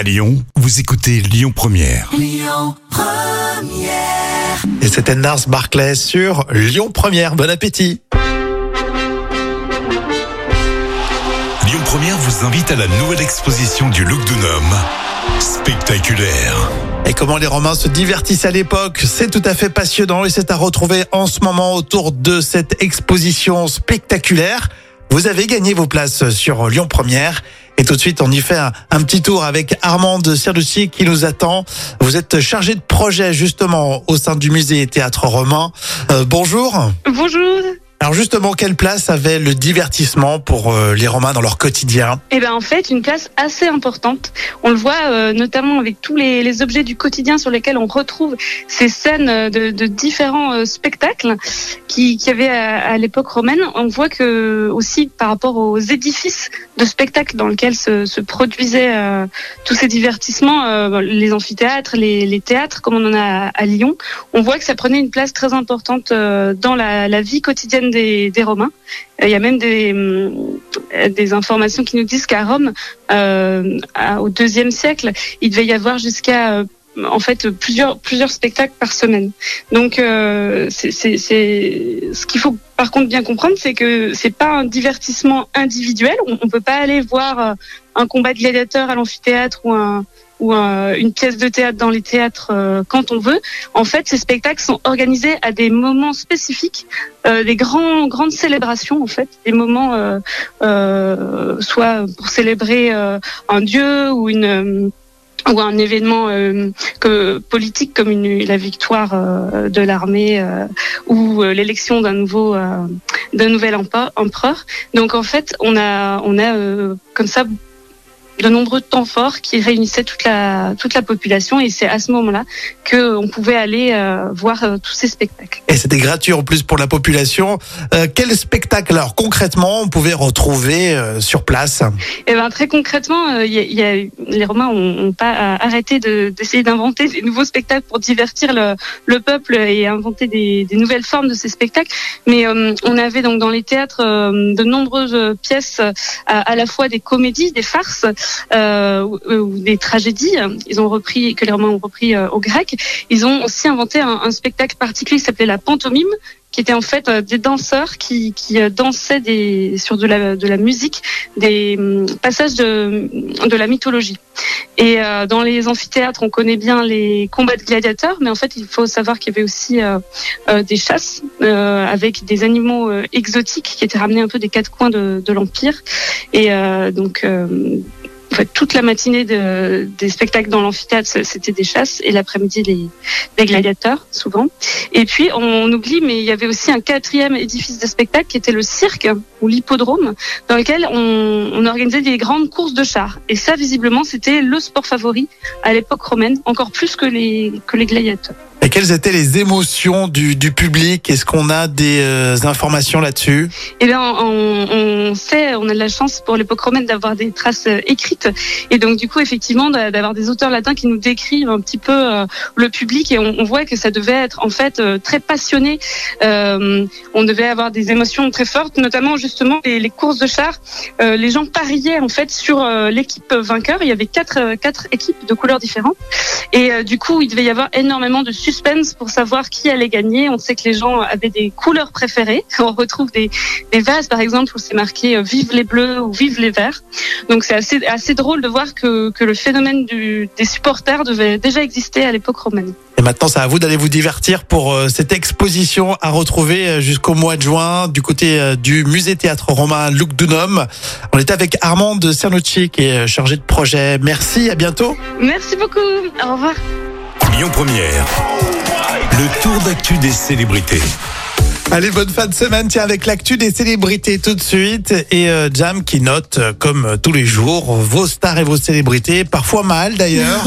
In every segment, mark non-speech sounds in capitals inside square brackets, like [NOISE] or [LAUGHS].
À Lyon, vous écoutez Lyon Première. Et c'était Nars Barclay sur Lyon Première. Bon appétit. Lyon Première vous invite à la nouvelle exposition du Look. Spectaculaire. Et comment les Romains se divertissent à l'époque, c'est tout à fait passionnant et c'est à retrouver en ce moment autour de cette exposition spectaculaire. Vous avez gagné vos places sur Lyon Première. Et tout de suite, on y fait un, petit tour avec Armande Serducci qui nous attend. Vous êtes chargé de projet justement au sein du musée Théâtre Romain. Euh, bonjour. Bonjour. Alors justement, quelle place avait le divertissement pour euh, les Romains dans leur quotidien? Eh ben en fait, une place assez importante. On le voit euh, notamment avec tous les, objets du quotidien sur lesquels on retrouve ces scènes euh, de, différents spectacles qui, qui avaient à, l'époque romaine. On voit que aussi par rapport aux édifices de spectacles dans lesquels se, produisaient tous ces divertissements, les amphithéâtres, les, théâtres, comme on en a à, Lyon, on voit que ça prenait une place très importante dans la vie quotidienne des, Romains. Il y a même des, hum, des informations qui nous disent qu'à Rome, euh, au deuxième siècle, il devait y avoir jusqu'à euh, en fait plusieurs plusieurs spectacles par semaine. Donc euh, c'est ce qu'il faut par contre bien comprendre, c'est que c'est pas un divertissement individuel. On, on peut pas aller voir un combat de gladiateurs à l'amphithéâtre ou un ou un- une pièce de théâtre dans les théâtres euh, quand on veut. En fait, ces spectacles sont organisés à des moments spécifiques, euh, des grands, grandes célébrations en fait, des moments euh, soit pour célébrer un dieu ou un événement que, politique comme la victoire de l'armée ou l'élection d'un nouvel empereur. Donc en fait, on a comme ça de nombreux temps forts qui réunissaient toute la toute la population et c'est à ce moment-là que on pouvait aller euh, voir euh, tous ces spectacles. Et c'était gratuit en plus pour la population. Euh, quel spectacle alors concrètement on pouvait retrouver euh, sur place? Et ben très concrètement, euh, y a, y a les Romains ont, ont pas arrêté de- d'essayer d'inventer des nouveaux spectacles pour divertir le, le peuple et inventer des, des nouvelles formes de ces spectacles. Mais euh, on avait donc dans les théâtres euh, de nombreuses pièces à, à la fois des comédies, des farces ou, ou des tragédies. Ils ont repris que les Romains ont repris euh, au grec. Ils ont aussi inventé un, spectacle particulier qui s'appelait la pantomime qui était en fait euh, des danseurs qui, qui euh, dansaient sur de la, de la musique des hum, passages de, de la mythologie. Et euh, dans les amphithéâtres, on connaît bien les combats de gladiateurs, mais en fait, il faut savoir qu'il y avait aussi euh, euh, des chasses euh, avec des animaux euh, exotiques qui étaient ramenés un peu des quatre coins de, de l'Empire. Et euh, donc, euh, toute la matinée de, des spectacles dans l'amphithéâtre, c'était des chasses, et l'après-midi, les, gladiateurs, souvent. Et puis, on oublie, mais il y avait aussi un quatrième édifice de spectacle qui était le cirque ou l'hippodrome, dans lequel on, organisait des grandes courses de chars. Et ça, visiblement, c'était le sport favori à l'époque romaine, encore plus que les gladiateurs. Quelles étaient les émotions du, du public? Est-ce qu'on a des euh, informations là-dessus? Eh bien, on, sait, on a de la chance pour l'époque romaine d'avoir des traces euh, écrites, et donc du coup, effectivement, d'a- d'avoir des auteurs latins qui nous décrivent un petit peu euh, le public, et on, voit que ça devait être en fait très passionné. On devait avoir des émotions très fortes, notamment justement les, courses de chars. Les gens pariaient en fait sur l'équipe vainqueur. Il y avait quatre quatre équipes de couleurs différentes, et du coup, il devait y avoir énormément de suspense pour savoir qui allait gagner. On sait que les gens avaient des couleurs préférées. [LAUGHS] On retrouve des des vases, par exemple, où c'est marqué euh, Vive les bleus ou Vive les verts. Donc c'est assez, assez drôle de voir que, que le phénomène du, des supporters devait déjà exister à l'époque romaine. Et maintenant, c'est à vous d'aller vous divertir pour euh, cette exposition à retrouver euh, jusqu'au mois de juin du côté du musée théâtre romain Luc Dunham. On est avec Armande Cernucci qui est chargée de projet. Merci, à bientôt. Merci beaucoup. Au revoir. Lyon Première. Le tour d'actu des célébrités. Allez, bonne fin de semaine. Tiens, avec l'actu des célébrités tout de suite. Et euh, Jam qui note, euh, comme euh, tous les jours, vos stars et vos célébrités. Parfois mal d'ailleurs.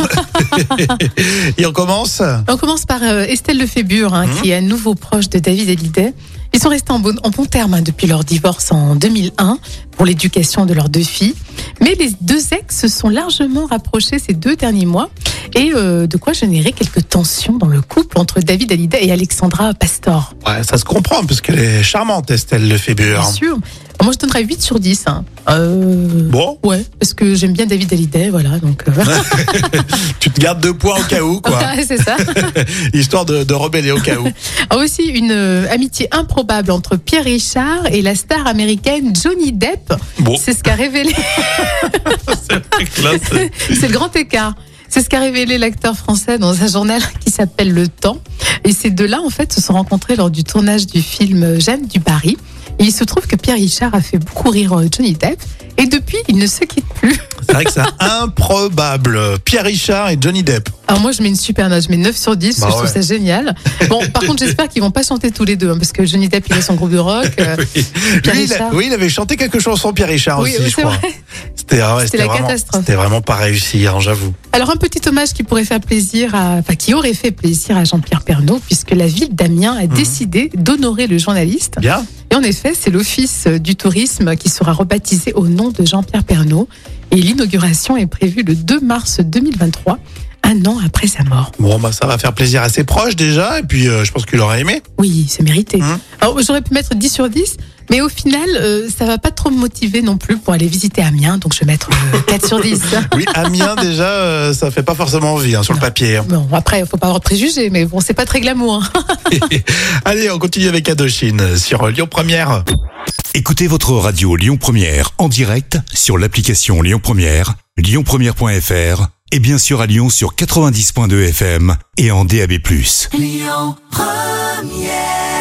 [LAUGHS] et on commence? On commence par euh, Estelle Lefébure, hein, Mhm. qui est à nouveau proche de David Hallyday. Ils sont restés en bon, en bon terme hein, depuis leur divorce en 2001 pour l'éducation de leurs deux filles. Mais les deux ex se sont largement rapprochés ces deux derniers mois et euh, de quoi générer quelques tensions dans le couple entre David Hallyday et Alexandra Pastor. Ouais, ça se comprend parce qu'elle est charmante, Estelle Lefébure. Bien sûr. Alors, moi, je donnerais 8 sur 10. hein. Euh, Bon, Ouais, parce que j'aime bien David Hallyday, voilà. Donc, euh, [LAUGHS] tu te gardes deux points au cas où, quoi. Ouais, c'est ça. [LAUGHS] Histoire de, de rebeller au cas où. Ah, aussi une euh, amitié improbable entre Pierre Richard et la star américaine Johnny Depp. Bon, C'est ce qu'a révélé. [LAUGHS] C'est le grand écart. C'est ce qu'a révélé l'acteur français dans un journal [LAUGHS] qui s'appelle Le Temps. Et ces deux-là, en fait, se sont rencontrés lors du tournage du film Jeanne du Paris. Et il se trouve que Pierre Richard a fait beaucoup rire euh, Johnny Depp. Et depuis, ils ne se quittent plus. C'est vrai que c'est improbable. Pierre Richard et Johnny Depp. Alors moi, je mets une super note. Je mets 9 sur 10 parce Bah je ouais. trouve ça génial. Bon, par contre, j'espère qu'ils vont pas chanter tous les deux. hein, parce que Johnny Depp, il a son groupe de rock. euh, [LAUGHS] Pierre Lui, il a- Richard. oui, il avait chanté quelques chansons, Pierre Richard oui, aussi, je crois. C'était ah ouais, C'était la vraiment- catastrophe. C'était vraiment pas réussi, hein, j'avoue. Alors un petit hommage qui pourrait faire plaisir à, enfin qui aurait fait plaisir à Jean-Pierre Pernaut puisque la ville d'Amiens a décidé d'honorer le journaliste. Bien. Et en effet, c'est l'office du tourisme qui sera rebaptisé au nom de Jean-Pierre Pernaut. Et l'inauguration est prévue le 2 mars 2023, un an après sa mort. Bon, bah, ça va faire plaisir à ses proches déjà, et puis euh, je pense qu'il aurait aimé. Oui, c'est mérité. Mmh. Alors j'aurais pu mettre 10 sur 10, mais au final, euh, ça va pas trop me motiver non plus pour aller visiter Amiens, donc je vais mettre euh, [LAUGHS] 4 sur 10. Oui, Amiens déjà, euh, ça fait pas forcément envie hein, sur le papier. hein. Bon, après, il faut pas avoir de préjugés, mais bon, c'est pas très glamour. hein. [LAUGHS] Allez, on continue avec Adochine sur Lyon Première. Écoutez votre radio Lyon Première en direct sur l'application Lyon Première, lyonpremière.fr et bien sûr à Lyon sur 90.2 FM et en DAB+. Lyon Première